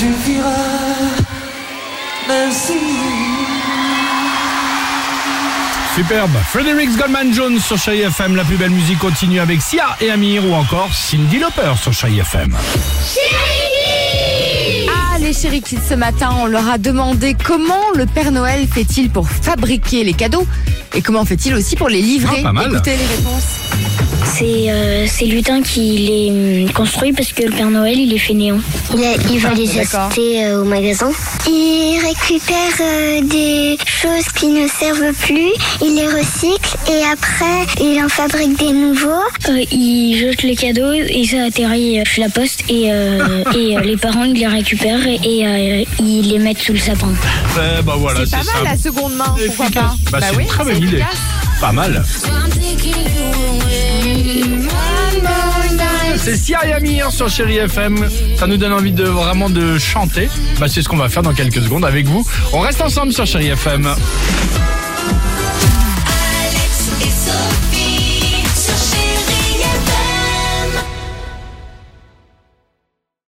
FM. Superbe. Fredericks Goldman Jones sur Chérie FM. La plus belle musique continue avec Sia et Amir ou encore Cindy Lauper sur Chérie FM. Ah, les chéri kids, ce matin, on leur a demandé comment le Père Noël fait-il pour fabriquer les cadeaux et comment fait-il aussi pour les livrer. Ah, pas mal. Écoutez les réponses. C'est euh, c'est Lutin qui les hum, construit parce que le Père Noël il est fainéant. Il, il va les acheter euh, au magasin. Il récupère euh, des choses qui ne servent plus, il les recycle et après il en fabrique des nouveaux. Euh, il jette les cadeaux et ça atterrit chez la poste et, euh, et euh, les parents ils les récupèrent et, et, euh, ils les mettent sous le sapin. Eh bah voilà, C'est pas mal la seconde main, pourquoi pas Bah, c'est oui, une très c'est Pas mal. C'est Sia et Amir sur Chérie FM. Ça nous donne envie de vraiment de chanter. Bah, c'est ce qu'on va faire dans quelques secondes avec vous. On reste ensemble sur Chérie FM.